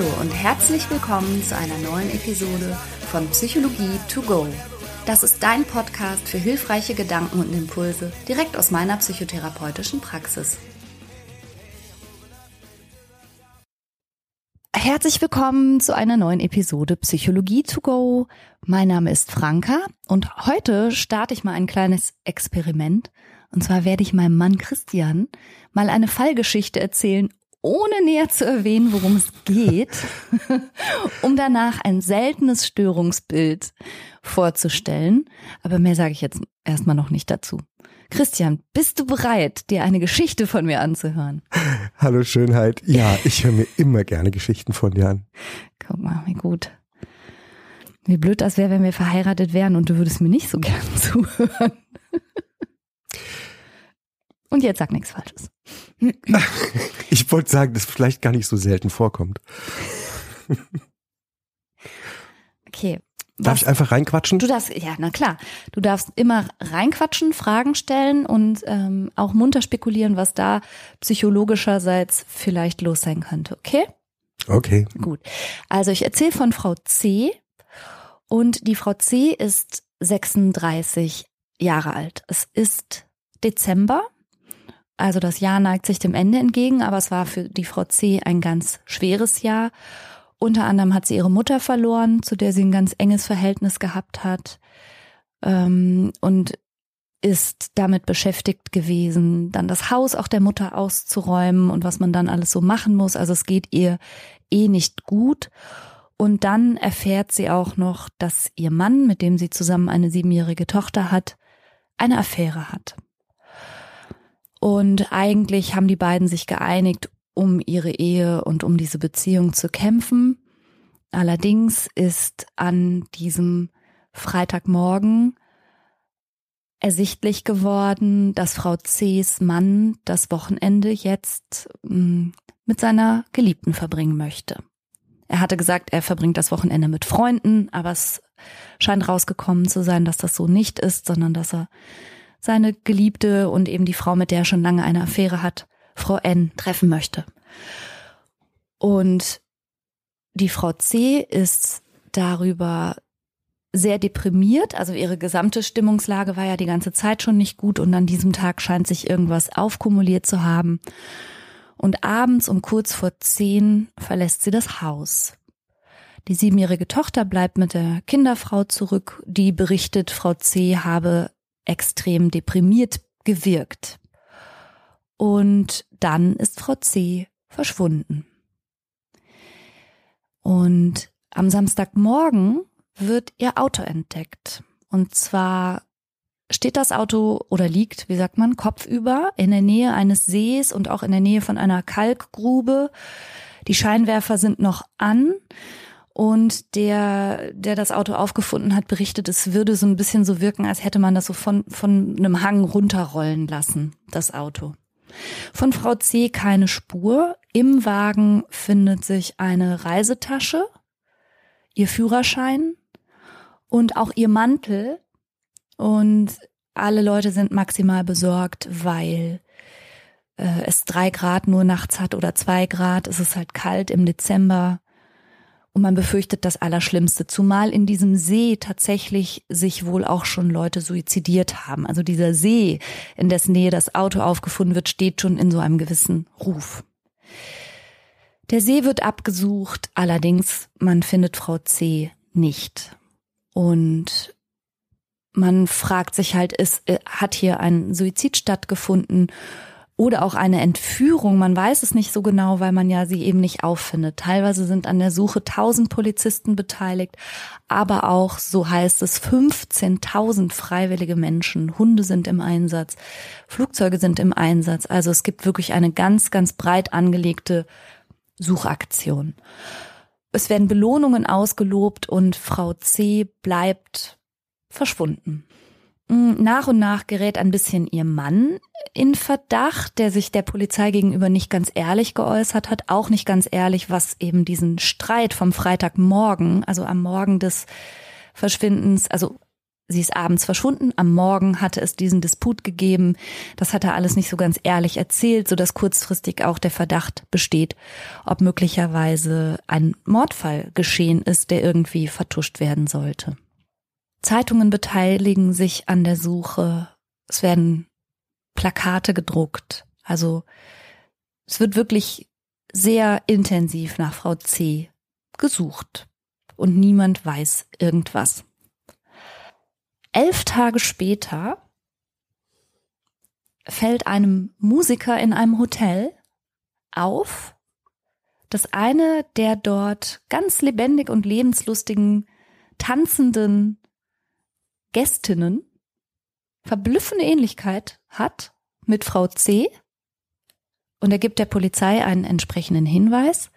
Hallo und herzlich willkommen zu einer neuen Episode von Psychologie to go. Das ist dein Podcast für hilfreiche Gedanken und Impulse direkt aus meiner psychotherapeutischen Praxis. Herzlich willkommen zu einer neuen Episode Psychologie to go. Mein Name ist Franka und heute starte ich mal ein kleines Experiment. Und zwar werde ich meinem Mann Christian mal eine Fallgeschichte erzählen, ohne näher zu erwähnen, worum es geht, um danach ein seltenes Störungsbild vorzustellen. Aber mehr sage ich jetzt erstmal noch nicht dazu. Christian, bist du bereit, dir eine Geschichte von mir anzuhören? Hallo Schönheit. Ja, ich höre mir immer gerne Geschichten von dir an. Guck mal, wie gut. Wie blöd das wäre, wenn wir verheiratet wären und du würdest mir nicht so gern zuhören. Und jetzt sag nichts Falsches. Ich wollte sagen, dass vielleicht gar nicht so selten vorkommt. Okay. Darf ich einfach reinquatschen? Du darfst, ja, na klar. Du darfst immer reinquatschen, Fragen stellen und ähm, auch munter spekulieren, was da psychologischerseits vielleicht los sein könnte, okay? Okay. Gut. Also ich erzähle von Frau C. Und die Frau C ist 36 Jahre alt. Es ist Dezember also das Jahr neigt sich dem Ende entgegen, aber es war für die Frau C ein ganz schweres Jahr. Unter anderem hat sie ihre Mutter verloren, zu der sie ein ganz enges Verhältnis gehabt hat ähm, und ist damit beschäftigt gewesen, dann das Haus auch der Mutter auszuräumen und was man dann alles so machen muss. Also es geht ihr eh nicht gut. Und dann erfährt sie auch noch, dass ihr Mann, mit dem sie zusammen eine siebenjährige Tochter hat, eine Affäre hat. Und eigentlich haben die beiden sich geeinigt, um ihre Ehe und um diese Beziehung zu kämpfen. Allerdings ist an diesem Freitagmorgen ersichtlich geworden, dass Frau C.'s Mann das Wochenende jetzt hm, mit seiner Geliebten verbringen möchte. Er hatte gesagt, er verbringt das Wochenende mit Freunden, aber es scheint rausgekommen zu sein, dass das so nicht ist, sondern dass er seine Geliebte und eben die Frau, mit der er schon lange eine Affäre hat, Frau N, treffen möchte. Und die Frau C ist darüber sehr deprimiert, also ihre gesamte Stimmungslage war ja die ganze Zeit schon nicht gut und an diesem Tag scheint sich irgendwas aufkumuliert zu haben. Und abends um kurz vor zehn verlässt sie das Haus. Die siebenjährige Tochter bleibt mit der Kinderfrau zurück, die berichtet, Frau C habe extrem deprimiert gewirkt. Und dann ist Frau C verschwunden. Und am Samstagmorgen wird ihr Auto entdeckt. Und zwar steht das Auto oder liegt, wie sagt man, kopfüber in der Nähe eines Sees und auch in der Nähe von einer Kalkgrube. Die Scheinwerfer sind noch an und der, der das Auto aufgefunden hat, berichtet, es würde so ein bisschen so wirken, als hätte man das so von, von einem Hang runterrollen lassen, das Auto. Von Frau C keine Spur. Im Wagen findet sich eine Reisetasche, ihr Führerschein und auch ihr Mantel. Und alle Leute sind maximal besorgt, weil äh, es drei Grad nur nachts hat oder zwei Grad. Es ist halt kalt im Dezember. Und man befürchtet das Allerschlimmste, zumal in diesem See tatsächlich sich wohl auch schon Leute suizidiert haben. Also dieser See, in dessen Nähe das Auto aufgefunden wird, steht schon in so einem gewissen Ruf. Der See wird abgesucht, allerdings man findet Frau C nicht. Und man fragt sich halt, ist, äh, hat hier ein Suizid stattgefunden? Oder auch eine Entführung. Man weiß es nicht so genau, weil man ja sie eben nicht auffindet. Teilweise sind an der Suche tausend Polizisten beteiligt, aber auch, so heißt es, 15.000 freiwillige Menschen. Hunde sind im Einsatz, Flugzeuge sind im Einsatz. Also es gibt wirklich eine ganz, ganz breit angelegte Suchaktion. Es werden Belohnungen ausgelobt und Frau C bleibt verschwunden. Nach und nach gerät ein bisschen ihr Mann in Verdacht, der sich der Polizei gegenüber nicht ganz ehrlich geäußert hat, auch nicht ganz ehrlich, was eben diesen Streit vom Freitagmorgen, also am Morgen des Verschwindens, also Sie ist abends verschwunden. Am Morgen hatte es diesen Disput gegeben. Das hat er alles nicht so ganz ehrlich erzählt, so dass kurzfristig auch der Verdacht besteht, ob möglicherweise ein Mordfall geschehen ist, der irgendwie vertuscht werden sollte. Zeitungen beteiligen sich an der Suche. Es werden Plakate gedruckt. Also es wird wirklich sehr intensiv nach Frau C gesucht. Und niemand weiß irgendwas. Elf Tage später fällt einem Musiker in einem Hotel auf, dass eine der dort ganz lebendig und lebenslustigen tanzenden Gästinnen verblüffende Ähnlichkeit hat mit Frau C. Und er gibt der Polizei einen entsprechenden Hinweis.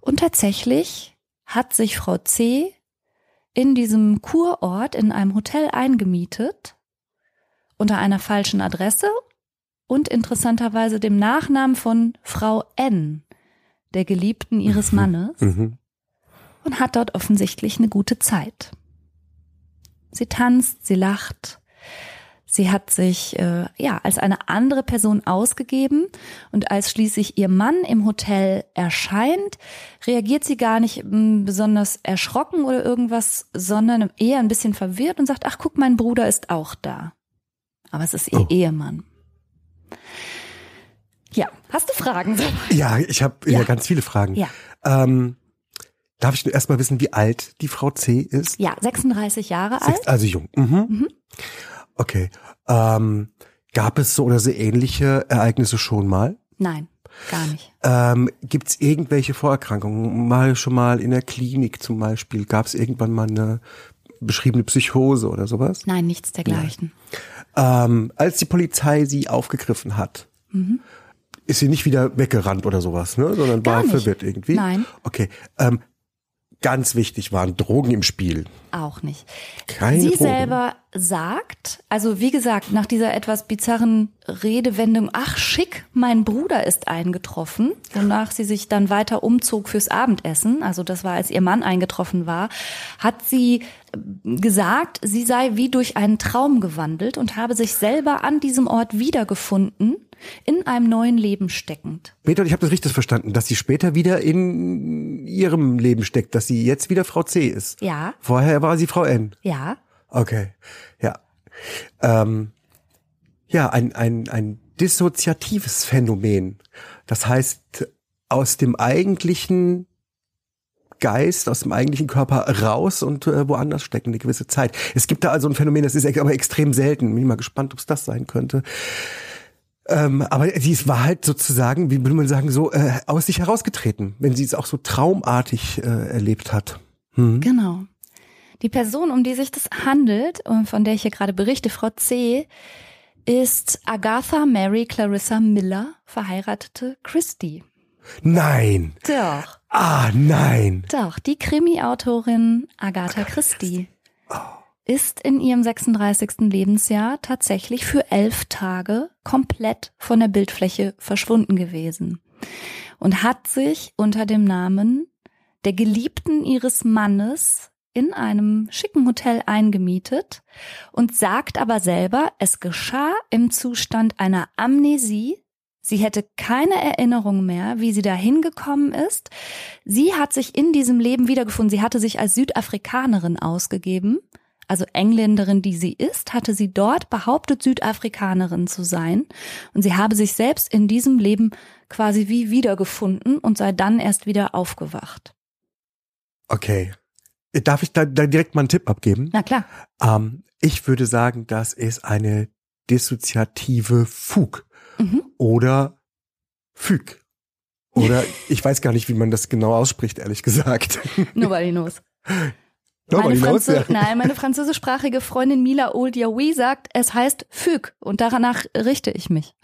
Und tatsächlich hat sich Frau C in diesem Kurort in einem Hotel eingemietet unter einer falschen Adresse und interessanterweise dem Nachnamen von Frau N, der Geliebten ihres. Mannes, mhm. und hat dort offensichtlich eine gute Zeit. Sie tanzt, sie lacht, Sie hat sich äh, ja als eine andere Person ausgegeben und als schließlich ihr Mann im Hotel erscheint, reagiert sie gar nicht m, hm, besonders erschrocken oder irgendwas, sondern eher ein bisschen verwirrt und sagt: "Ach, guck, mein Bruder ist auch da." Aber es ist ihr oh. Ehemann. Ja, hast du Fragen? Ja, ich habe ja. ja. ganz viele Fragen. Ja. Ähm, darf ich nur erstmal wissen, wie alt die Frau C ist? Ja, 36 Jahre Sechs, alt. Also jung. Mhm. mhm. Okay. Ähm, gab es so oder so ähnliche Ereignisse schon mal? Nein, gar nicht. Ähm, Gibt es irgendwelche Vorerkrankungen? Mal schon mal in der Klinik zum Beispiel? Gab es irgendwann mal eine beschriebene Psychose oder sowas? Nein, nichts dergleichen. Ähm, als die Polizei sie aufgegriffen hat, mhm. ist sie nicht wieder weggerannt oder sowas, ne? sondern Gar war nicht. verwirrt irgendwie? Nein. Okay. Ähm, ganz wichtig waren Drogen im Spiel. Auch nicht. Keine Sie Drogen. selber sagt, also wie gesagt, nach dieser etwas bizarren Redewendung, ach schick, mein Bruder ist eingetroffen, wonach sie sich dann weiter umzog fürs Abendessen, also das war, als ihr Mann eingetroffen war, hat sie gesagt, sie sei wie durch einen Traum gewandelt und habe sich selber an diesem Ort wiedergefunden in einem neuen Leben steckend. Peter, ich habe das richtig verstanden, dass sie später wieder in ihrem Leben steckt, dass sie jetzt wieder Frau C ist. Ja. Vorher war sie Frau N. Ja. Okay, ja. Ähm, ja, ein, ein, ein dissoziatives Phänomen. Das heißt, aus dem eigentlichen Geist aus dem eigentlichen Körper raus und äh, woanders stecken eine gewisse Zeit. Es gibt da also ein Phänomen, das ist aber extrem selten. Bin ich mal gespannt, ob es das sein könnte. Ähm, aber sie war halt sozusagen, wie würde man sagen, so äh, aus sich herausgetreten, wenn sie es auch so traumartig äh, erlebt hat. Hm. Genau. Die Person, um die sich das handelt und von der ich hier gerade berichte, Frau C., ist Agatha Mary Clarissa Miller, verheiratete Christie. Nein. Doch. Ah, nein. Doch, die Krimi-Autorin Agatha Christie. Oh ist in ihrem 36. Lebensjahr tatsächlich für elf Tage komplett von der Bildfläche verschwunden gewesen und hat sich unter dem Namen der Geliebten ihres Mannes in einem schicken Hotel eingemietet und sagt aber selber, es geschah im Zustand einer Amnesie. Sie hätte keine Erinnerung mehr, wie sie da hingekommen ist. Sie hat sich in diesem Leben wiedergefunden. Sie hatte sich als Südafrikanerin ausgegeben also Engländerin, die sie ist, hatte sie dort behauptet, Südafrikanerin zu sein. Und sie habe sich selbst in diesem Leben quasi wie wiedergefunden und sei dann erst wieder aufgewacht. Okay. Darf ich da, da direkt mal einen Tipp abgeben? Na klar. Ähm, ich würde sagen, das ist eine dissoziative Fug mhm. oder Füg. Oder ich weiß gar nicht, wie man das genau ausspricht, ehrlich gesagt. Nobody knows. Meine, Franzö ja. Nein, meine französischsprachige Freundin Mila Oldiaoui sagt, es heißt Füg und danach richte ich mich.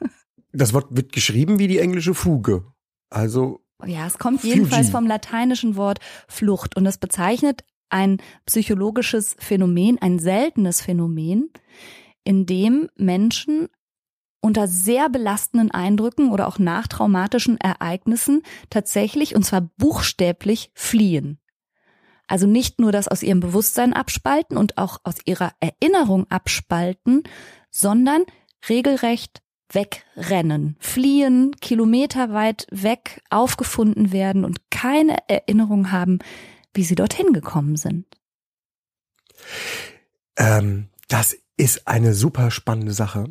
das Wort wird geschrieben wie die englische Fuge. Also. Ja, es kommt jedenfalls vom lateinischen Wort Flucht und es bezeichnet ein psychologisches Phänomen, ein seltenes Phänomen, in dem Menschen unter sehr belastenden Eindrücken oder auch nachtraumatischen Ereignissen tatsächlich, und zwar buchstäblich, fliehen. Also nicht nur das aus ihrem Bewusstsein abspalten und auch aus ihrer Erinnerung abspalten, sondern regelrecht wegrennen, fliehen, kilometerweit weg aufgefunden werden und keine Erinnerung haben, wie sie dorthin gekommen sind. Ähm, das ist eine super spannende Sache,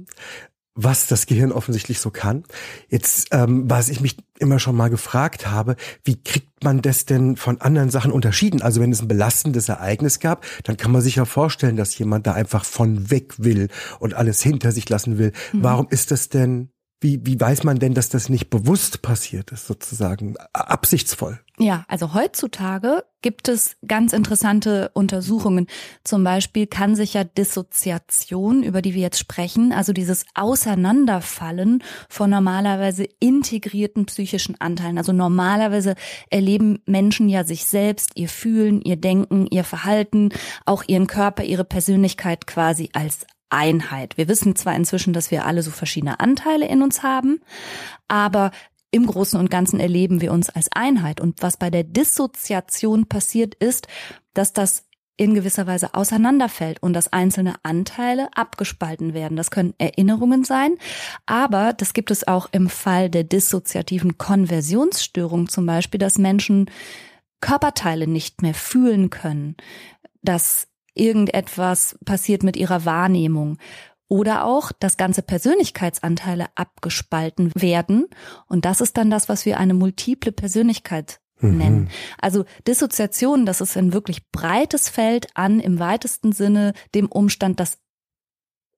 was das Gehirn offensichtlich so kann. Jetzt, ähm, was ich mich immer schon mal gefragt habe, wie kriegt man das denn von anderen Sachen unterschieden? Also wenn es ein belastendes Ereignis gab, dann kann man sich ja vorstellen, dass jemand da einfach von weg will und alles hinter sich lassen will. Mhm. Warum ist das denn wie, wie weiß man denn, dass das nicht bewusst passiert ist, sozusagen, absichtsvoll? Ja, also heutzutage gibt es ganz interessante Untersuchungen. Zum Beispiel kann sich ja Dissoziation, über die wir jetzt sprechen, also dieses Auseinanderfallen von normalerweise integrierten psychischen Anteilen. Also normalerweise erleben Menschen ja sich selbst, ihr Fühlen, ihr Denken, ihr Verhalten, auch ihren Körper, ihre Persönlichkeit quasi als Einheit. Wir wissen zwar inzwischen, dass wir alle so verschiedene Anteile in uns haben, aber im Großen und Ganzen erleben wir uns als Einheit. Und was bei der Dissoziation passiert ist, dass das in gewisser Weise auseinanderfällt und dass einzelne Anteile abgespalten werden. Das können Erinnerungen sein, aber das gibt es auch im Fall der dissoziativen Konversionsstörung zum Beispiel, dass Menschen Körperteile nicht mehr fühlen können, dass irgendetwas passiert mit ihrer Wahrnehmung. Oder auch, dass ganze Persönlichkeitsanteile abgespalten werden. Und das ist dann das, was wir eine multiple Persönlichkeit mhm. nennen. Also Dissoziation, das ist ein wirklich breites Feld an im weitesten Sinne dem Umstand, dass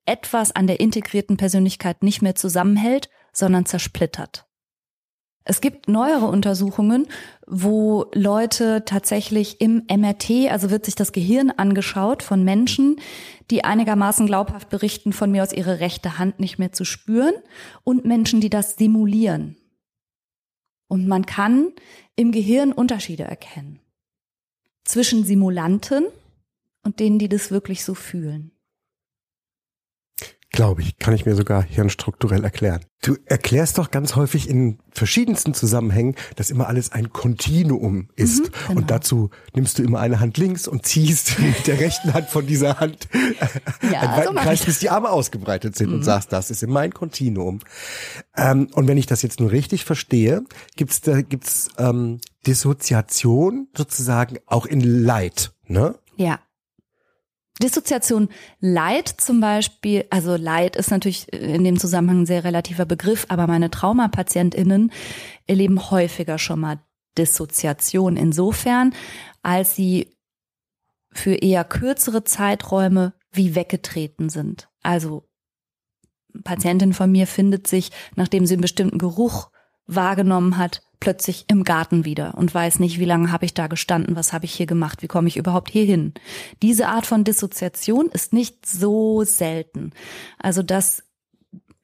etwas an der integrierten Persönlichkeit nicht mehr zusammenhält, sondern zersplittert. Es gibt neuere Untersuchungen, wo Leute tatsächlich im MRT, also wird sich das Gehirn angeschaut von Menschen, die einigermaßen glaubhaft berichten, von mir aus ihre rechte Hand nicht mehr zu spüren und Menschen, die das simulieren. Und man kann im Gehirn Unterschiede erkennen zwischen Simulanten und denen, die das wirklich so fühlen. Glaube ich, kann ich mir sogar hirnstrukturell erklären. Du erklärst doch ganz häufig in verschiedensten Zusammenhängen, dass immer alles ein Kontinuum ist. Mhm, genau. Und dazu nimmst du immer eine Hand links und ziehst mit der rechten Hand von dieser Hand ja, einen weiten so Kreis, bis die Arme ausgebreitet sind mhm. und sagst, das ist immer ein Kontinuum. Ähm, und wenn ich das jetzt nur richtig verstehe, gibt's da gibt's ähm, Dissoziation sozusagen auch in Leid, ne? Ja, Dissoziation Leid zum Beispiel, also Leid ist natürlich in dem Zusammenhang ein sehr relativer Begriff, aber meine Traumapatientinnen erleben häufiger schon mal Dissoziation insofern, als sie für eher kürzere Zeiträume wie weggetreten sind. Also Patientin von mir findet sich, nachdem sie einen bestimmten Geruch wahrgenommen hat, plötzlich im Garten wieder und weiß nicht, wie lange habe ich da gestanden, was habe ich hier gemacht, wie komme ich überhaupt hier hin. Diese Art von Dissoziation ist nicht so selten. Also dass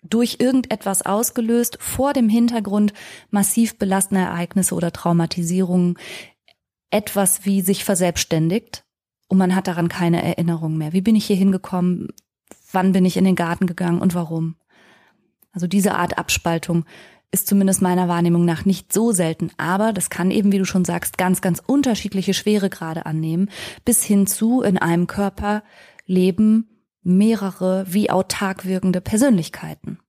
durch irgendetwas ausgelöst vor dem Hintergrund massiv belastender Ereignisse oder Traumatisierungen etwas wie sich verselbstständigt und man hat daran keine Erinnerung mehr. Wie bin ich hier hingekommen? Wann bin ich in den Garten gegangen und warum? Also diese Art Abspaltung ist zumindest meiner Wahrnehmung nach nicht so selten, aber das kann eben, wie du schon sagst, ganz, ganz unterschiedliche Schweregrade annehmen, bis hin zu in einem Körper leben mehrere wie autark wirkende Persönlichkeiten.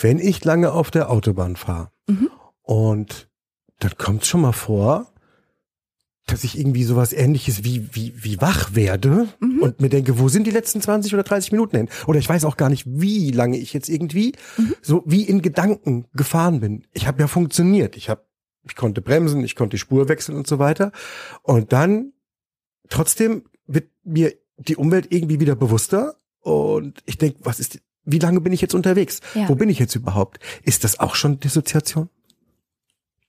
Wenn ich lange auf der Autobahn fahre mhm. und dann kommt es schon mal vor, dass ich irgendwie sowas ähnliches wie, wie, wie wach werde mhm. und mir denke, wo sind die letzten 20 oder 30 Minuten hin? Oder ich weiß auch gar nicht, wie lange ich jetzt irgendwie mhm. so wie in Gedanken gefahren bin. Ich habe ja funktioniert. Ich habe, ich konnte bremsen, ich konnte die Spur wechseln und so weiter. Und dann trotzdem wird mir die Umwelt irgendwie wieder bewusster und ich denke, was ist, wie lange bin ich jetzt unterwegs? Ja. Wo bin ich jetzt überhaupt? Ist das auch schon Dissoziation?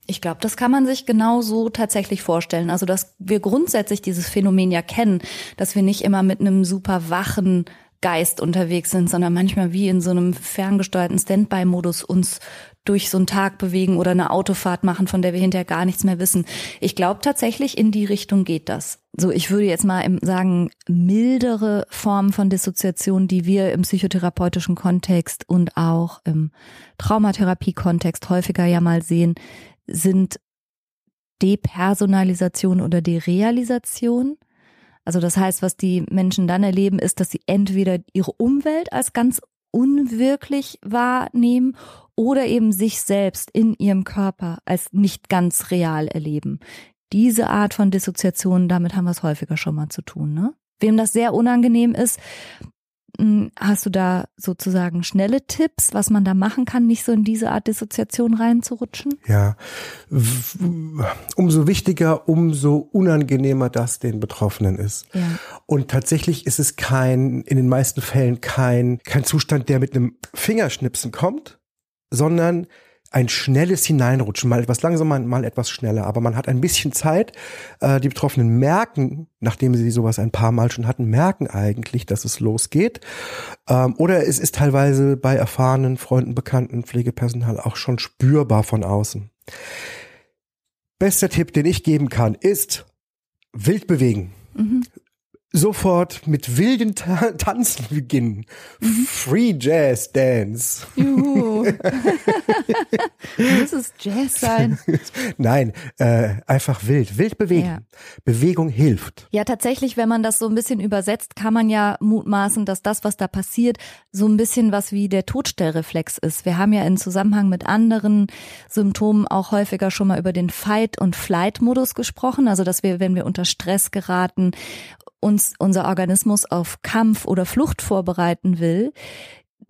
Ich glaube, das kann man sich genau so tatsächlich vorstellen. Also, dass wir grundsätzlich dieses Phänomen ja kennen, dass wir nicht immer mit einem super wachen Geist unterwegs sind, sondern manchmal wie in so einem ferngesteuerten Standby-Modus uns durch so einen Tag bewegen oder eine Autofahrt machen, von der wir hinterher gar nichts mehr wissen. Ich glaube tatsächlich, in die Richtung geht das. So, ich würde jetzt mal sagen, mildere Formen von Dissoziation, die wir im psychotherapeutischen Kontext und auch im Traumatherapie-Kontext häufiger ja mal sehen, sind Depersonalisation oder Derealisation. Also das heißt, was die Menschen dann erleben, ist, dass sie entweder ihre Umwelt als ganz unwirklich wahrnehmen oder eben sich selbst in ihrem Körper als nicht ganz real erleben. Diese Art von Dissoziation, damit haben wir es häufiger schon mal zu tun. Ne? Wem das sehr unangenehm ist, Hast du da sozusagen schnelle Tipps, was man da machen kann, nicht so in diese Art Dissoziation reinzurutschen? Ja, umso wichtiger, umso unangenehmer das den Betroffenen ist. Ja. Und tatsächlich ist es kein, in den meisten Fällen kein, kein Zustand, der mit einem Fingerschnipsen kommt, sondern ein schnelles Hineinrutschen, mal etwas langsamer, mal etwas schneller. Aber man hat ein bisschen Zeit. Äh, die Betroffenen merken, nachdem sie sowas ein paar Mal schon hatten, merken eigentlich, dass es losgeht. Ähm, oder es ist teilweise bei erfahrenen Freunden, Bekannten, Pflegepersonal auch schon spürbar von außen. Bester Tipp, den ich geben kann, ist wild bewegen. Mhm sofort mit wilden Ta Tanzen beginnen. Mhm. Free Jazz Dance. Juhu. Muss es Jazz sein? Nein, äh, einfach wild, wild bewegen. Ja. Bewegung hilft. Ja, tatsächlich, wenn man das so ein bisschen übersetzt, kann man ja mutmaßen, dass das, was da passiert, so ein bisschen was wie der Todstellreflex ist. Wir haben ja in Zusammenhang mit anderen Symptomen auch häufiger schon mal über den Fight- und Flight-Modus gesprochen. Also, dass wir, wenn wir unter Stress geraten, uns unser Organismus auf Kampf oder Flucht vorbereiten will.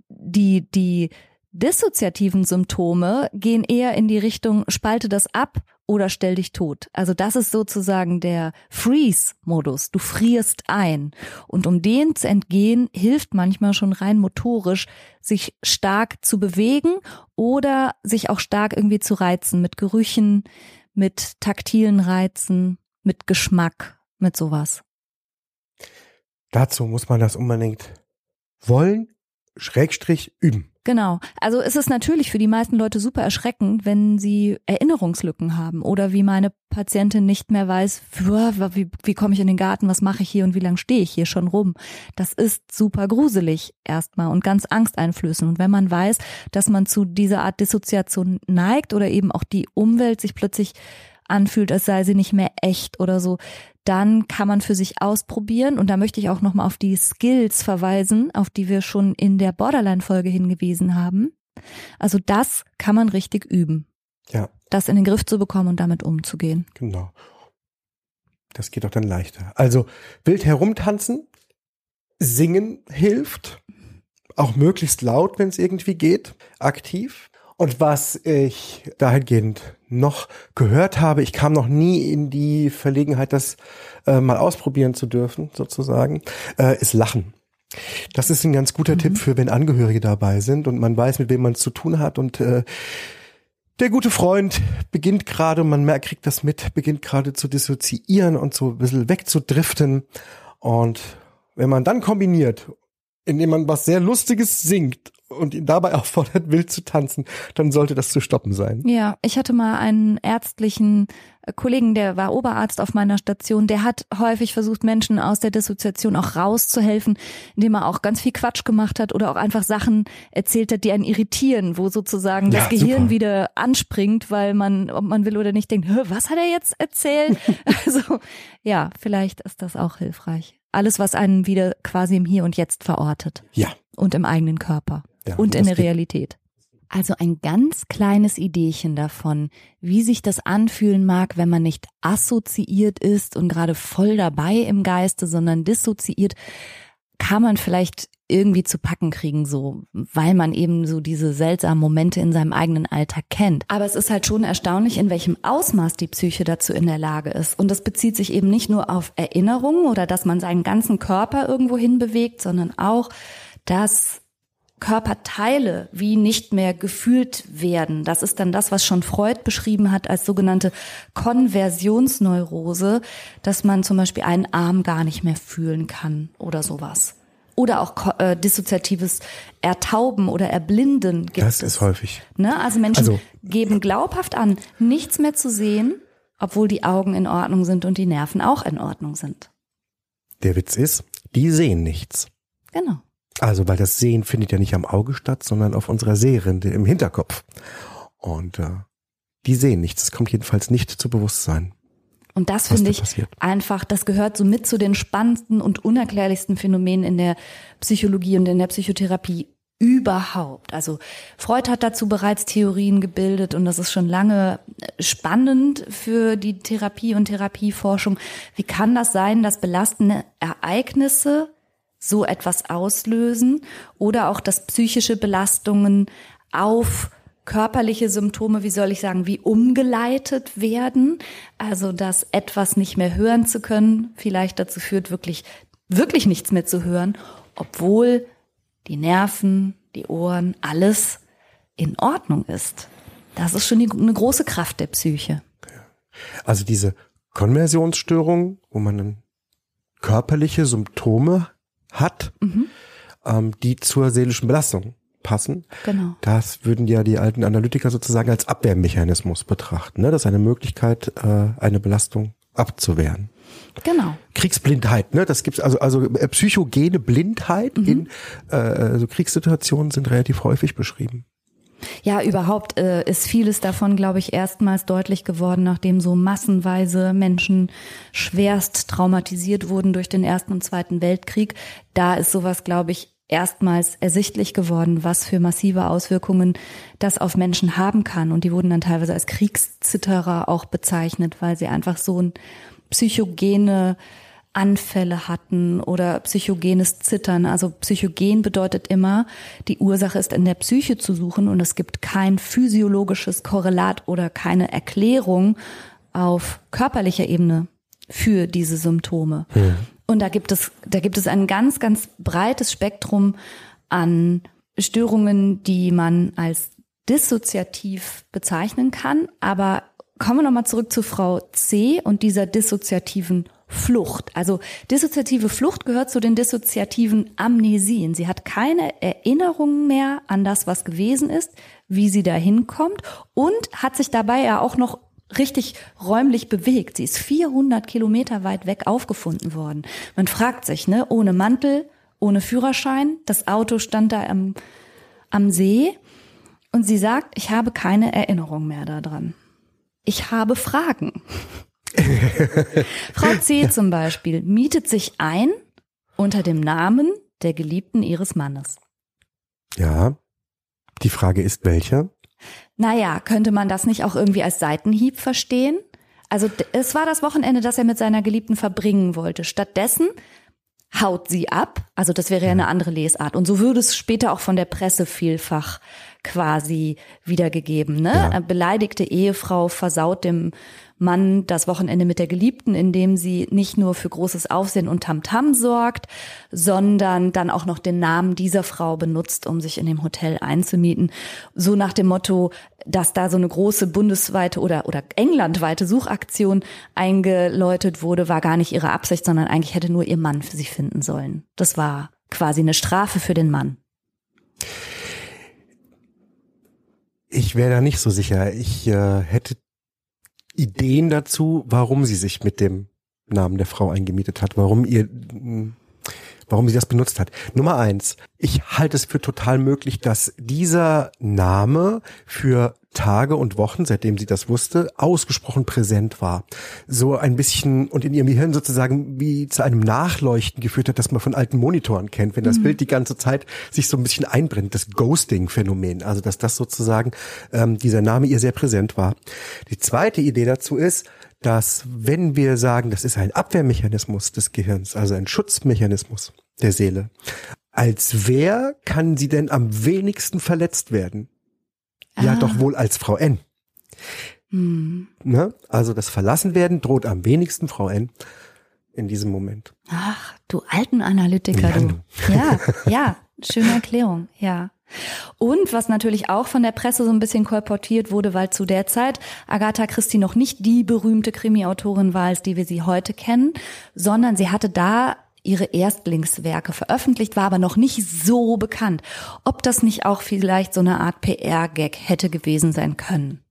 Die, die dissoziativen Symptome gehen eher in die Richtung, spalte das ab oder stell dich tot. Also das ist sozusagen der Freeze-Modus. Du frierst ein. Und um den zu entgehen, hilft manchmal schon rein motorisch, sich stark zu bewegen oder sich auch stark irgendwie zu reizen mit Gerüchen, mit taktilen Reizen, mit Geschmack, mit sowas. Dazu muss man das unbedingt wollen, Schrägstrich üben. Genau. Also ist es natürlich für die meisten Leute super erschreckend, wenn sie Erinnerungslücken haben oder wie meine Patientin nicht mehr weiß, wie, wie komme ich in den Garten, was mache ich hier und wie lange stehe ich hier schon rum. Das ist super gruselig erstmal und ganz angsteinflößend. Und wenn man weiß, dass man zu dieser Art Dissoziation neigt oder eben auch die Umwelt sich plötzlich anfühlt, als sei sie nicht mehr echt oder so, dann kann man für sich ausprobieren. Und da möchte ich auch nochmal auf die Skills verweisen, auf die wir schon in der Borderline-Folge hingewiesen haben. Also das kann man richtig üben. Ja. Das in den Griff zu bekommen und damit umzugehen. Genau. Das geht auch dann leichter. Also wild herumtanzen, singen hilft. Auch möglichst laut, wenn es irgendwie geht, aktiv. Und was ich dahingehend noch gehört habe, ich kam noch nie in die Verlegenheit, das äh, mal ausprobieren zu dürfen, sozusagen, äh, ist Lachen. Das ist ein ganz guter mhm. Tipp für, wenn Angehörige dabei sind und man weiß, mit wem man es zu tun hat und äh, der gute Freund beginnt gerade, man merkt, kriegt das mit, beginnt gerade zu dissoziieren und so ein bisschen wegzudriften. Und wenn man dann kombiniert, indem man was sehr Lustiges singt und ihn dabei auffordert, wild zu tanzen, dann sollte das zu stoppen sein. Ja, ich hatte mal einen ärztlichen äh, Kollegen, der war Oberarzt auf meiner Station, der hat häufig versucht, Menschen aus der Dissoziation auch rauszuhelfen, indem er auch ganz viel Quatsch gemacht hat oder auch einfach Sachen erzählt hat, die einen irritieren, wo sozusagen ja, das Gehirn super. wieder anspringt, weil man, ob man will oder nicht, denkt, was hat er jetzt erzählt? also ja, vielleicht ist das auch hilfreich. Alles, was einen wieder quasi im Hier und Jetzt verortet. Ja. Und im eigenen Körper. Ja, und in der Realität. Also ein ganz kleines Ideechen davon, wie sich das anfühlen mag, wenn man nicht assoziiert ist und gerade voll dabei im Geiste, sondern dissoziiert, kann man vielleicht irgendwie zu packen kriegen, so, weil man eben so diese seltsamen Momente in seinem eigenen Alltag kennt. Aber es ist halt schon erstaunlich, in welchem Ausmaß die Psyche dazu in der Lage ist. Und das bezieht sich eben nicht nur auf Erinnerungen oder dass man seinen ganzen Körper irgendwo hin bewegt, sondern auch, dass Körperteile wie nicht mehr gefühlt werden. Das ist dann das, was schon Freud beschrieben hat als sogenannte Konversionsneurose, dass man zum Beispiel einen Arm gar nicht mehr fühlen kann oder sowas. Oder auch äh, dissoziatives Ertauben oder Erblinden gibt das es. Das ist häufig. Ne? Also Menschen also, geben glaubhaft an, nichts mehr zu sehen, obwohl die Augen in Ordnung sind und die Nerven auch in Ordnung sind. Der Witz ist, die sehen nichts. Genau. Also, weil das Sehen findet ja nicht am Auge statt, sondern auf unserer Sehrinde im Hinterkopf. Und äh, die sehen nichts. Es kommt jedenfalls nicht zu Bewusstsein. Und das finde ich passiert. einfach, das gehört so mit zu den spannendsten und unerklärlichsten Phänomenen in der Psychologie und in der Psychotherapie überhaupt. Also Freud hat dazu bereits Theorien gebildet und das ist schon lange spannend für die Therapie und Therapieforschung. Wie kann das sein, dass belastende Ereignisse so etwas auslösen oder auch, dass psychische Belastungen auf körperliche Symptome, wie soll ich sagen, wie umgeleitet werden. Also, dass etwas nicht mehr hören zu können vielleicht dazu führt, wirklich, wirklich nichts mehr zu hören, obwohl die Nerven, die Ohren, alles in Ordnung ist. Das ist schon eine große Kraft der Psyche. Also diese Konversionsstörung, wo man dann körperliche Symptome hat, mhm. ähm, die zur seelischen Belastung passen. Genau. Das würden ja die alten Analytiker sozusagen als Abwehrmechanismus betrachten. Ne? Das ist eine Möglichkeit, äh, eine Belastung abzuwehren. Genau. Kriegsblindheit, ne? Das gibt's also also äh, psychogene Blindheit mhm. in äh, also Kriegssituationen sind relativ häufig beschrieben. Ja, überhaupt äh, ist vieles davon, glaube ich, erstmals deutlich geworden, nachdem so massenweise Menschen schwerst traumatisiert wurden durch den Ersten und Zweiten Weltkrieg. Da ist sowas, glaube ich, erstmals ersichtlich geworden, was für massive Auswirkungen das auf Menschen haben kann. Und die wurden dann teilweise als Kriegszitterer auch bezeichnet, weil sie einfach so ein psychogene Anfälle hatten oder psychogenes Zittern. Also psychogen bedeutet immer, die Ursache ist in der Psyche zu suchen und es gibt kein physiologisches Korrelat oder keine Erklärung auf körperlicher Ebene für diese Symptome. Ja. Und da gibt es, da gibt es ein ganz, ganz breites Spektrum an Störungen, die man als dissoziativ bezeichnen kann. Aber kommen wir nochmal zurück zu Frau C und dieser dissoziativen Flucht. Also dissoziative Flucht gehört zu den dissoziativen Amnesien. Sie hat keine Erinnerungen mehr an das, was gewesen ist, wie sie da hinkommt und hat sich dabei ja auch noch richtig räumlich bewegt. Sie ist 400 Kilometer weit weg aufgefunden worden. Man fragt sich, ne, ohne Mantel, ohne Führerschein, das Auto stand da am, am See und sie sagt, ich habe keine Erinnerung mehr daran. Ich habe Fragen. Frau C. Zum Beispiel mietet sich ein unter dem Namen der Geliebten ihres Mannes. Ja. Die Frage ist welcher? Naja, könnte man das nicht auch irgendwie als Seitenhieb verstehen? Also es war das Wochenende, das er mit seiner Geliebten verbringen wollte. Stattdessen haut sie ab. Also das wäre ja eine andere Lesart. Und so würde es später auch von der Presse vielfach quasi wiedergegeben. Ne? Ja. Beleidigte Ehefrau versaut dem Mann das Wochenende mit der Geliebten, indem sie nicht nur für großes Aufsehen und Tamtam -Tam sorgt, sondern dann auch noch den Namen dieser Frau benutzt, um sich in dem Hotel einzumieten. So nach dem Motto, dass da so eine große bundesweite oder, oder englandweite Suchaktion eingeläutet wurde, war gar nicht ihre Absicht, sondern eigentlich hätte nur ihr Mann für sie finden sollen. Das war quasi eine Strafe für den Mann. Ich wäre da nicht so sicher. Ich äh, hätte Ideen dazu, warum sie sich mit dem Namen der Frau eingemietet hat, warum ihr, warum sie das benutzt hat. Nummer eins. Ich halte es für total möglich, dass dieser Name für Tage und Wochen, seitdem sie das wusste, ausgesprochen präsent war. So ein bisschen und in ihrem Gehirn sozusagen wie zu einem Nachleuchten geführt hat, das man von alten Monitoren kennt, wenn das mhm. Bild die ganze Zeit sich so ein bisschen einbrennt, das Ghosting-Phänomen, also dass das sozusagen ähm, dieser Name ihr sehr präsent war. Die zweite Idee dazu ist, dass wenn wir sagen, das ist ein Abwehrmechanismus des Gehirns, also ein Schutzmechanismus der Seele, als wer kann sie denn am wenigsten verletzt werden? Ja, doch ah. wohl als Frau N. Hm. Ne? Also das Verlassenwerden droht am wenigsten Frau N in diesem Moment. Ach, du alten Analytiker, ja, du. Ja, ja, schöne Erklärung, ja. Und was natürlich auch von der Presse so ein bisschen kolportiert wurde, weil zu der Zeit Agatha Christie noch nicht die berühmte Krimi-Autorin war, als die wir sie heute kennen, sondern sie hatte da ihre Erstlingswerke veröffentlicht, war aber noch nicht so bekannt. Ob das nicht auch vielleicht so eine Art PR-Gag hätte gewesen sein können.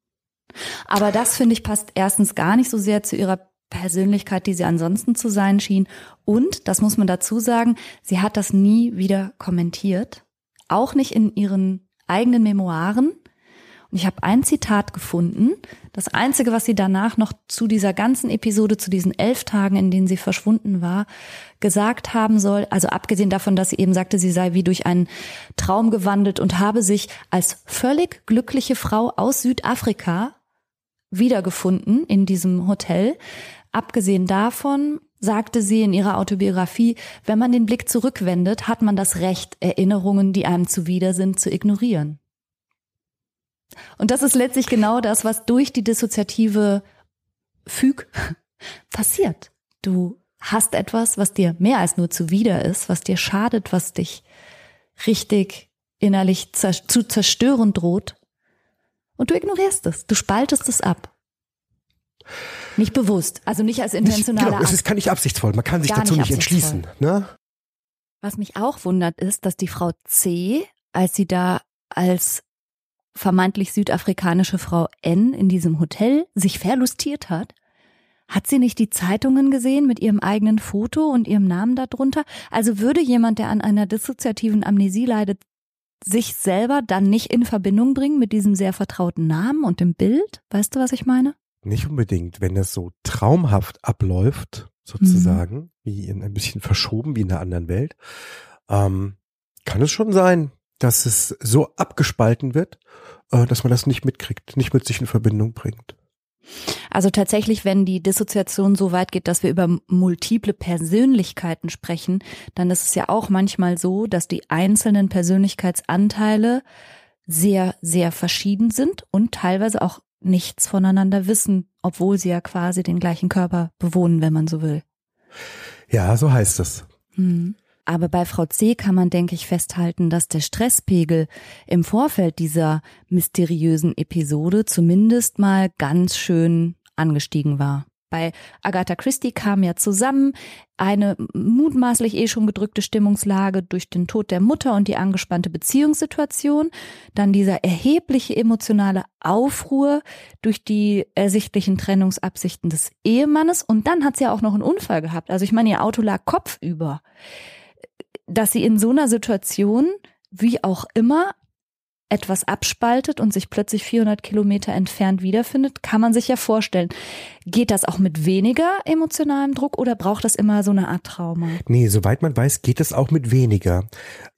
Aber das finde ich passt erstens gar nicht so sehr zu ihrer Persönlichkeit, die sie ansonsten zu sein schien. Und, das muss man dazu sagen, sie hat das nie wieder kommentiert. Auch nicht in ihren eigenen Memoiren. Und ich habe ein Zitat gefunden. Das Einzige, was sie danach noch zu dieser ganzen Episode, zu diesen elf Tagen, in denen sie verschwunden war, gesagt haben soll, also abgesehen davon, dass sie eben sagte, sie sei wie durch einen Traum gewandelt und habe sich als völlig glückliche Frau aus Südafrika wiedergefunden in diesem Hotel. Abgesehen davon sagte sie in ihrer Autobiografie, wenn man den Blick zurückwendet, hat man das Recht, Erinnerungen, die einem zuwider sind, zu ignorieren. Und das ist letztlich genau das, was durch die dissoziative Füg passiert. Du hast etwas, was dir mehr als nur zuwider ist, was dir schadet, was dich richtig innerlich zu zerstören droht. Und du ignorierst es. Du spaltest es ab. Nicht bewusst, also nicht als intentionaler nicht, genau, Es ist, kann nicht absichtsvoll, man kann sich dazu nicht, nicht entschließen. Ne? Was mich auch wundert, ist, dass die Frau C, als sie da als vermeintlich südafrikanische Frau N in diesem Hotel sich verlustiert hat, hat sie nicht die Zeitungen gesehen mit ihrem eigenen Foto und ihrem Namen darunter? Also würde jemand, der an einer dissoziativen Amnesie leidet, sich selber dann nicht in Verbindung bringen mit diesem sehr vertrauten Namen und dem Bild? Weißt du, was ich meine? Nicht unbedingt. Wenn das so traumhaft abläuft, sozusagen, mhm. wie in ein bisschen verschoben, wie in einer anderen Welt, ähm, kann es schon sein, dass es so abgespalten wird, äh, dass man das nicht mitkriegt, nicht mit sich in Verbindung bringt. Also tatsächlich, wenn die Dissoziation so weit geht, dass wir über multiple Persönlichkeiten sprechen, dann ist es ja auch manchmal so, dass die einzelnen Persönlichkeitsanteile sehr, sehr verschieden sind und teilweise auch nichts voneinander wissen, obwohl sie ja quasi den gleichen Körper bewohnen, wenn man so will. Ja, so heißt es. Hm. Aber bei Frau C kann man, denke ich, festhalten, dass der Stresspegel im Vorfeld dieser mysteriösen Episode zumindest mal ganz schön angestiegen war. Bei Agatha Christie kam ja zusammen eine mutmaßlich eh schon gedrückte Stimmungslage durch den Tod der Mutter und die angespannte Beziehungssituation, dann dieser erhebliche emotionale Aufruhr durch die ersichtlichen Trennungsabsichten des Ehemannes. Und dann hat sie ja auch noch einen Unfall gehabt. Also ich meine, ihr Auto lag kopfüber. Dass sie in so einer Situation, wie auch immer, etwas abspaltet und sich plötzlich 400 Kilometer entfernt wiederfindet, kann man sich ja vorstellen. Geht das auch mit weniger emotionalem Druck oder braucht das immer so eine Art Trauma? Nee, soweit man weiß, geht es auch mit weniger.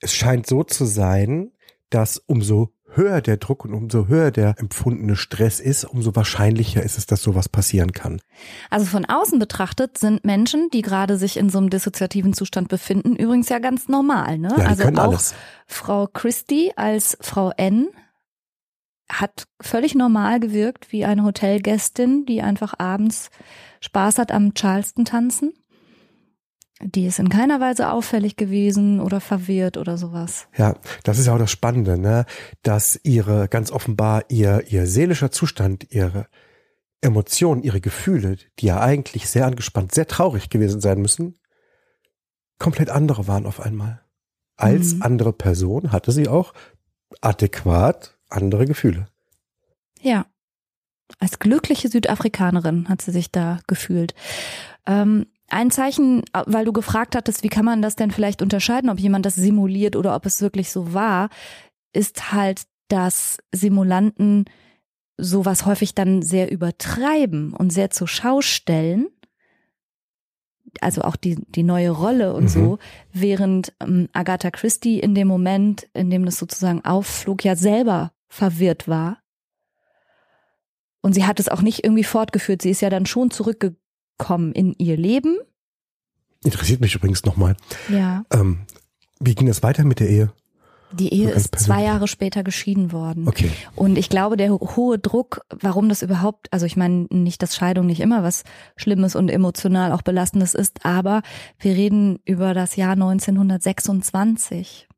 Es scheint so zu sein, dass umso höher der Druck und umso höher der empfundene Stress ist, umso wahrscheinlicher ist es, dass sowas passieren kann. Also von außen betrachtet sind Menschen, die gerade sich in so einem dissoziativen Zustand befinden, übrigens ja ganz normal. Ne? Ja, also auch alles. Frau Christie als Frau N hat völlig normal gewirkt wie eine Hotelgästin, die einfach abends Spaß hat am Charleston tanzen. Die ist in keiner Weise auffällig gewesen oder verwirrt oder sowas. Ja, das ist auch das Spannende, ne? dass ihre, ganz offenbar ihr, ihr seelischer Zustand, ihre Emotionen, ihre Gefühle, die ja eigentlich sehr angespannt, sehr traurig gewesen sein müssen, komplett andere waren auf einmal. Als mhm. andere Person hatte sie auch adäquat andere Gefühle. Ja. Als glückliche Südafrikanerin hat sie sich da gefühlt. Ähm, ein Zeichen, weil du gefragt hattest, wie kann man das denn vielleicht unterscheiden, ob jemand das simuliert oder ob es wirklich so war, ist halt, dass Simulanten sowas häufig dann sehr übertreiben und sehr zur Schau stellen. Also auch die, die neue Rolle und mhm. so, während ähm, Agatha Christie in dem Moment, in dem das sozusagen aufflog, ja selber verwirrt war. Und sie hat es auch nicht irgendwie fortgeführt. Sie ist ja dann schon zurückgegangen kommen in ihr Leben. Interessiert mich übrigens nochmal. Ja. Ähm, wie ging das weiter mit der Ehe? Die Ehe ist zwei Jahre später geschieden worden. Okay. Und ich glaube, der hohe Druck, warum das überhaupt, also ich meine nicht, dass Scheidung nicht immer was Schlimmes und emotional auch Belastendes ist, aber wir reden über das Jahr 1926.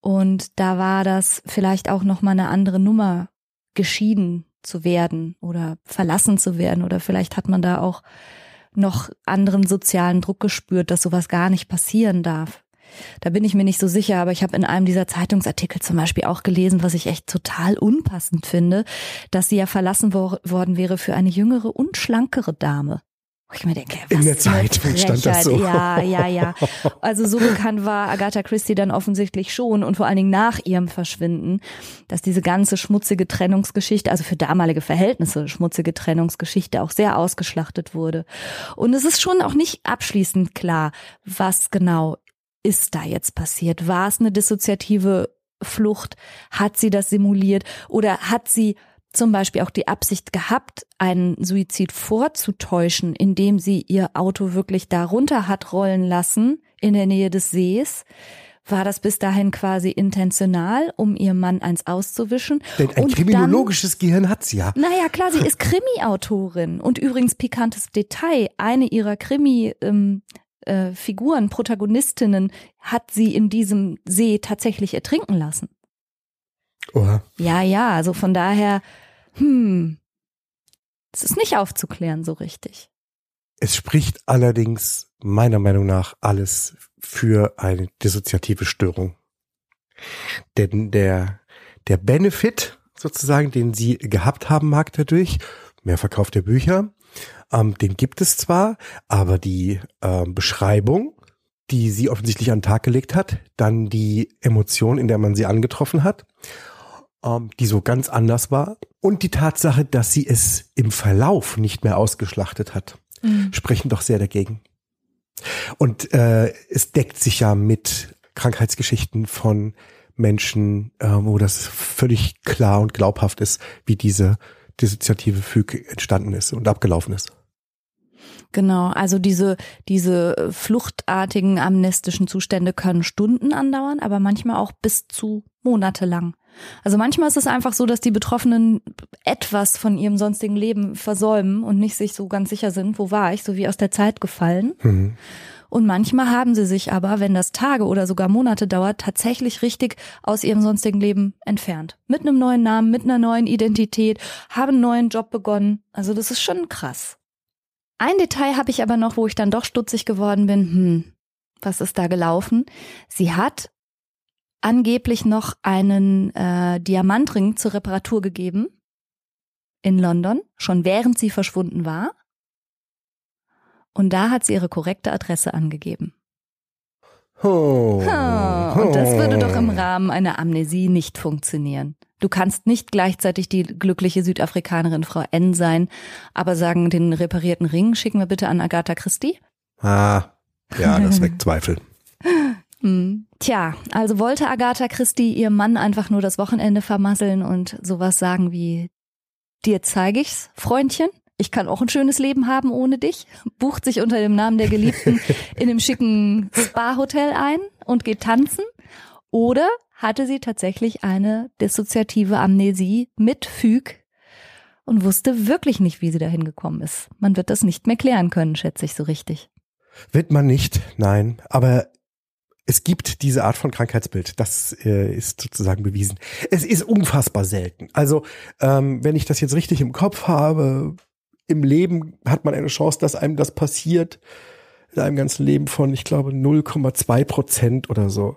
Und da war das vielleicht auch nochmal eine andere Nummer, geschieden zu werden oder verlassen zu werden oder vielleicht hat man da auch noch anderen sozialen Druck gespürt, dass sowas gar nicht passieren darf. Da bin ich mir nicht so sicher, aber ich habe in einem dieser Zeitungsartikel zum Beispiel auch gelesen, was ich echt total unpassend finde, dass sie ja verlassen wo worden wäre für eine jüngere und schlankere Dame. Ich mir denke, was In der Zeitung stand das so. Ja, ja, ja. Also so bekannt war Agatha Christie dann offensichtlich schon und vor allen Dingen nach ihrem Verschwinden, dass diese ganze schmutzige Trennungsgeschichte, also für damalige Verhältnisse schmutzige Trennungsgeschichte auch sehr ausgeschlachtet wurde. Und es ist schon auch nicht abschließend klar, was genau ist da jetzt passiert. War es eine dissoziative Flucht? Hat sie das simuliert? Oder hat sie zum Beispiel auch die Absicht gehabt, einen Suizid vorzutäuschen, indem sie ihr Auto wirklich darunter hat rollen lassen in der Nähe des Sees. War das bis dahin quasi intentional, um ihr Mann eins auszuwischen? Denn ein Und kriminologisches Gehirn hat sie ja. naja, klar, sie ist Krimi-Autorin. Und übrigens pikantes Detail, eine ihrer Krimi, ähm, äh, Figuren, Protagonistinnen, hat sie in diesem See tatsächlich ertrinken lassen. Oha. Ja, ja, also von daher, hm, es ist nicht aufzuklären so richtig. Es spricht allerdings meiner Meinung nach alles für eine dissoziative Störung. Denn der, der Benefit sozusagen, den sie gehabt haben mag dadurch, mehr Verkauf der Bücher, ähm, den gibt es zwar, aber die ähm, Beschreibung, die sie offensichtlich an den Tag gelegt hat, dann die Emotion, in der man sie angetroffen hat, ähm, die so ganz anders war und die Tatsache, dass sie es im Verlauf nicht mehr ausgeschlachtet hat, sprechen doch sehr dagegen. Und äh, es deckt sich ja mit Krankheitsgeschichten von Menschen, äh, wo das völlig klar und glaubhaft ist, wie diese dissoziative Füge entstanden ist und abgelaufen ist. Genau, also diese, diese fluchtartigen amnestischen Zustände können Stunden andauern, aber manchmal auch bis zu Monate lang. Also manchmal ist es einfach so, dass die Betroffenen etwas von ihrem sonstigen Leben versäumen und nicht sich so ganz sicher sind, wo war ich, so wie aus der Zeit gefallen. Mhm. Und manchmal haben sie sich aber, wenn das Tage oder sogar Monate dauert, tatsächlich richtig aus ihrem sonstigen Leben entfernt. Mit einem neuen Namen, mit einer neuen Identität, haben einen neuen Job begonnen. Also das ist schon krass. Ein Detail habe ich aber noch, wo ich dann doch stutzig geworden bin. Hm, was ist da gelaufen? Sie hat angeblich noch einen äh, Diamantring zur Reparatur gegeben in London, schon während sie verschwunden war. Und da hat sie ihre korrekte Adresse angegeben. Oh. Ha, und das würde doch im Rahmen einer Amnesie nicht funktionieren. Du kannst nicht gleichzeitig die glückliche Südafrikanerin Frau N sein, aber sagen, den reparierten Ring schicken wir bitte an Agatha Christie? Ah, ja, das weckt Zweifel. Tja, also wollte Agatha Christie ihrem Mann einfach nur das Wochenende vermasseln und sowas sagen wie, dir zeige ich's, Freundchen? Ich kann auch ein schönes Leben haben ohne dich. Bucht sich unter dem Namen der Geliebten in einem schicken Spa-Hotel ein und geht tanzen. Oder hatte sie tatsächlich eine dissoziative Amnesie mit Füg und wusste wirklich nicht, wie sie dahin gekommen ist. Man wird das nicht mehr klären können, schätze ich so richtig. Wird man nicht, nein. Aber es gibt diese Art von Krankheitsbild. Das äh, ist sozusagen bewiesen. Es ist unfassbar selten. Also, ähm, wenn ich das jetzt richtig im Kopf habe, im Leben hat man eine Chance, dass einem das passiert. In einem ganzen Leben von, ich glaube, 0,2 Prozent oder so.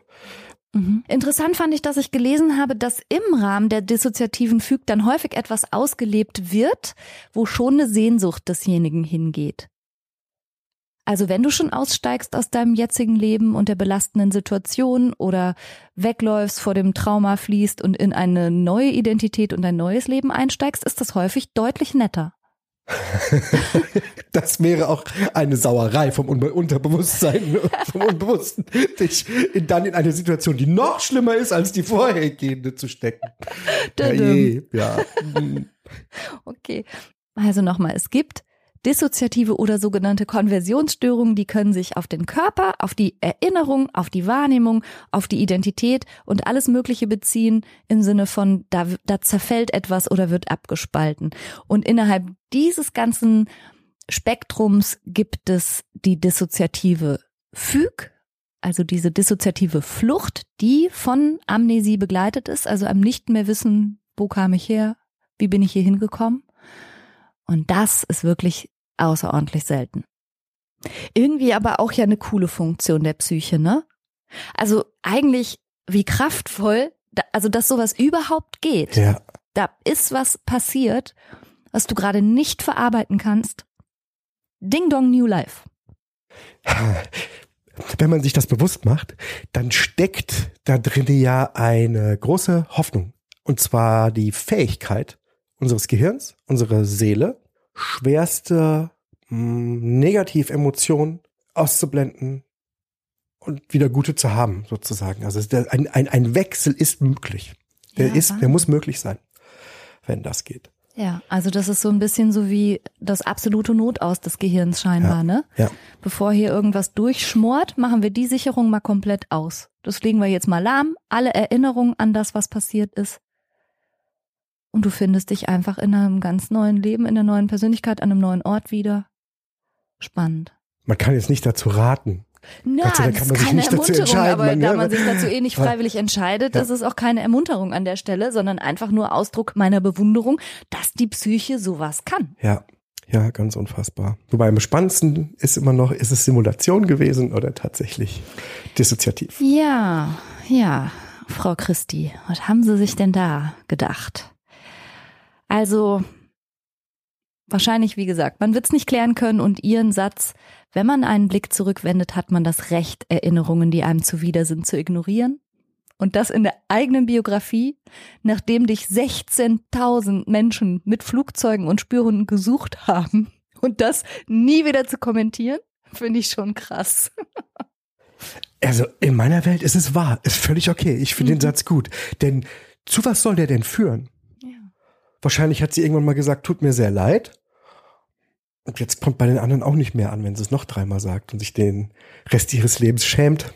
Mhm. Interessant fand ich, dass ich gelesen habe, dass im Rahmen der dissoziativen Füg dann häufig etwas ausgelebt wird, wo schon eine Sehnsucht desjenigen hingeht. Also wenn du schon aussteigst aus deinem jetzigen Leben und der belastenden Situation oder wegläufst, vor dem Trauma fließt und in eine neue Identität und ein neues Leben einsteigst, ist das häufig deutlich netter. das wäre auch eine Sauerei vom Unterbewusstsein, vom Unbewussten, dich in, dann in eine Situation, die noch schlimmer ist als die vorhergehende zu stecken. Ja, je, ja. Okay. Also nochmal, es gibt dissoziative oder sogenannte Konversionsstörungen, die können sich auf den Körper, auf die Erinnerung, auf die Wahrnehmung, auf die Identität und alles Mögliche beziehen im Sinne von, da, da zerfällt etwas oder wird abgespalten. Und innerhalb dieses ganzen Spektrums gibt es die dissoziative Füg, also diese dissoziative Flucht, die von Amnesie begleitet ist, also am nicht mehr wissen, wo kam ich her, wie bin ich hier hingekommen. Und das ist wirklich außerordentlich selten. Irgendwie aber auch ja eine coole Funktion der Psyche, ne? Also eigentlich wie kraftvoll, also dass sowas überhaupt geht. Ja. Da ist was passiert, was du gerade nicht verarbeiten kannst. Ding Dong New Life. Wenn man sich das bewusst macht, dann steckt da drin ja eine große Hoffnung. Und zwar die Fähigkeit unseres Gehirns, unserer Seele, schwerste hm, Negativemotionen auszublenden und wieder gute zu haben, sozusagen. Also ein, ein, ein Wechsel ist möglich. Der ja, ist, der muss möglich sein, wenn das geht. Ja, also das ist so ein bisschen so wie das absolute Notaus des Gehirns scheinbar, ja, ne? Ja. Bevor hier irgendwas durchschmort, machen wir die Sicherung mal komplett aus. Das legen wir jetzt mal lahm, alle Erinnerungen an das, was passiert ist. Und du findest dich einfach in einem ganz neuen Leben, in einer neuen Persönlichkeit, an einem neuen Ort wieder. Spannend. Man kann jetzt nicht dazu raten. Na, Gott sei Dank kann man sich nicht dazu entscheiden. Aber man, da man sich dazu eh nicht freiwillig entscheidet, ja. das ist auch keine Ermunterung an der Stelle, sondern einfach nur Ausdruck meiner Bewunderung, dass die Psyche sowas kann. Ja. Ja, ganz unfassbar. Wobei am spannendsten ist immer noch, ist es Simulation gewesen oder tatsächlich dissoziativ? Ja, ja, Frau Christi, was haben Sie sich denn da gedacht? Also, wahrscheinlich, wie gesagt, man wird es nicht klären können und Ihren Satz, wenn man einen Blick zurückwendet, hat man das Recht, Erinnerungen, die einem zuwider sind, zu ignorieren. Und das in der eigenen Biografie, nachdem dich 16.000 Menschen mit Flugzeugen und Spürhunden gesucht haben und das nie wieder zu kommentieren, finde ich schon krass. Also in meiner Welt ist es wahr, ist völlig okay. Ich finde mhm. den Satz gut. Denn zu was soll der denn führen? Wahrscheinlich hat sie irgendwann mal gesagt, tut mir sehr leid. Und jetzt kommt bei den anderen auch nicht mehr an, wenn sie es noch dreimal sagt und sich den Rest ihres Lebens schämt.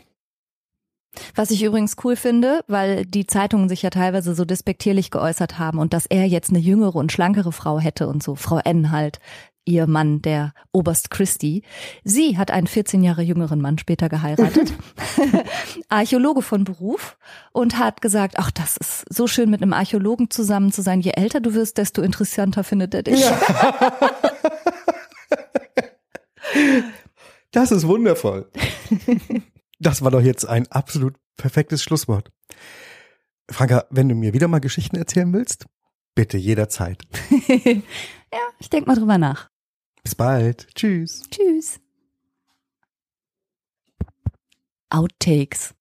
Was ich übrigens cool finde, weil die Zeitungen sich ja teilweise so despektierlich geäußert haben und dass er jetzt eine jüngere und schlankere Frau hätte und so, Frau N halt, ihr Mann, der Oberst Christie. Sie hat einen 14 Jahre jüngeren Mann später geheiratet, Archäologe von Beruf und hat gesagt, ach, das ist so schön mit einem Archäologen zusammen zu sein. Je älter du wirst, desto interessanter findet er dich. Ja. Das ist wundervoll. Das war doch jetzt ein absolut perfektes Schlusswort. Franka, wenn du mir wieder mal Geschichten erzählen willst, bitte jederzeit. ja, ich denk mal drüber nach. Bis bald. Tschüss. Tschüss. Outtakes.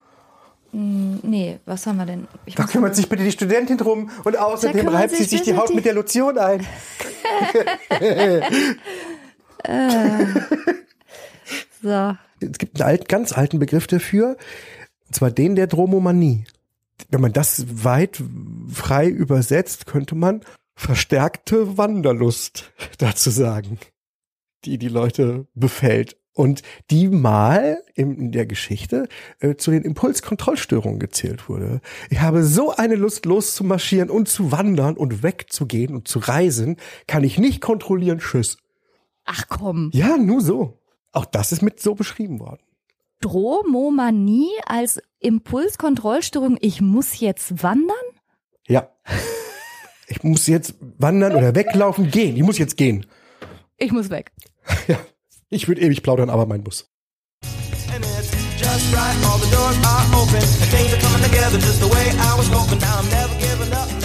Hm, nee, was haben wir denn? Ich da kümmert sich bitte die Studentin drum und außerdem reibt sie sich die Haut mit der Lotion ein. äh. So. Es gibt einen alt, ganz alten Begriff dafür, und zwar den der Dromomanie. Wenn man das weit frei übersetzt, könnte man verstärkte Wanderlust dazu sagen, die die Leute befällt und die mal in der Geschichte äh, zu den Impulskontrollstörungen gezählt wurde. Ich habe so eine Lust loszumarschieren und zu wandern und wegzugehen und zu reisen, kann ich nicht kontrollieren. Tschüss. Ach komm. Ja, nur so. Auch das ist mit so beschrieben worden. Dromomanie als Impulskontrollstörung, ich muss jetzt wandern? Ja. Ich muss jetzt wandern oder weglaufen, gehen. Ich muss jetzt gehen. Ich muss weg. ja, ich würde ewig plaudern, aber mein Bus. Right, all the doors are open, and things are coming together just the way I was hoping. Now I'm never giving up.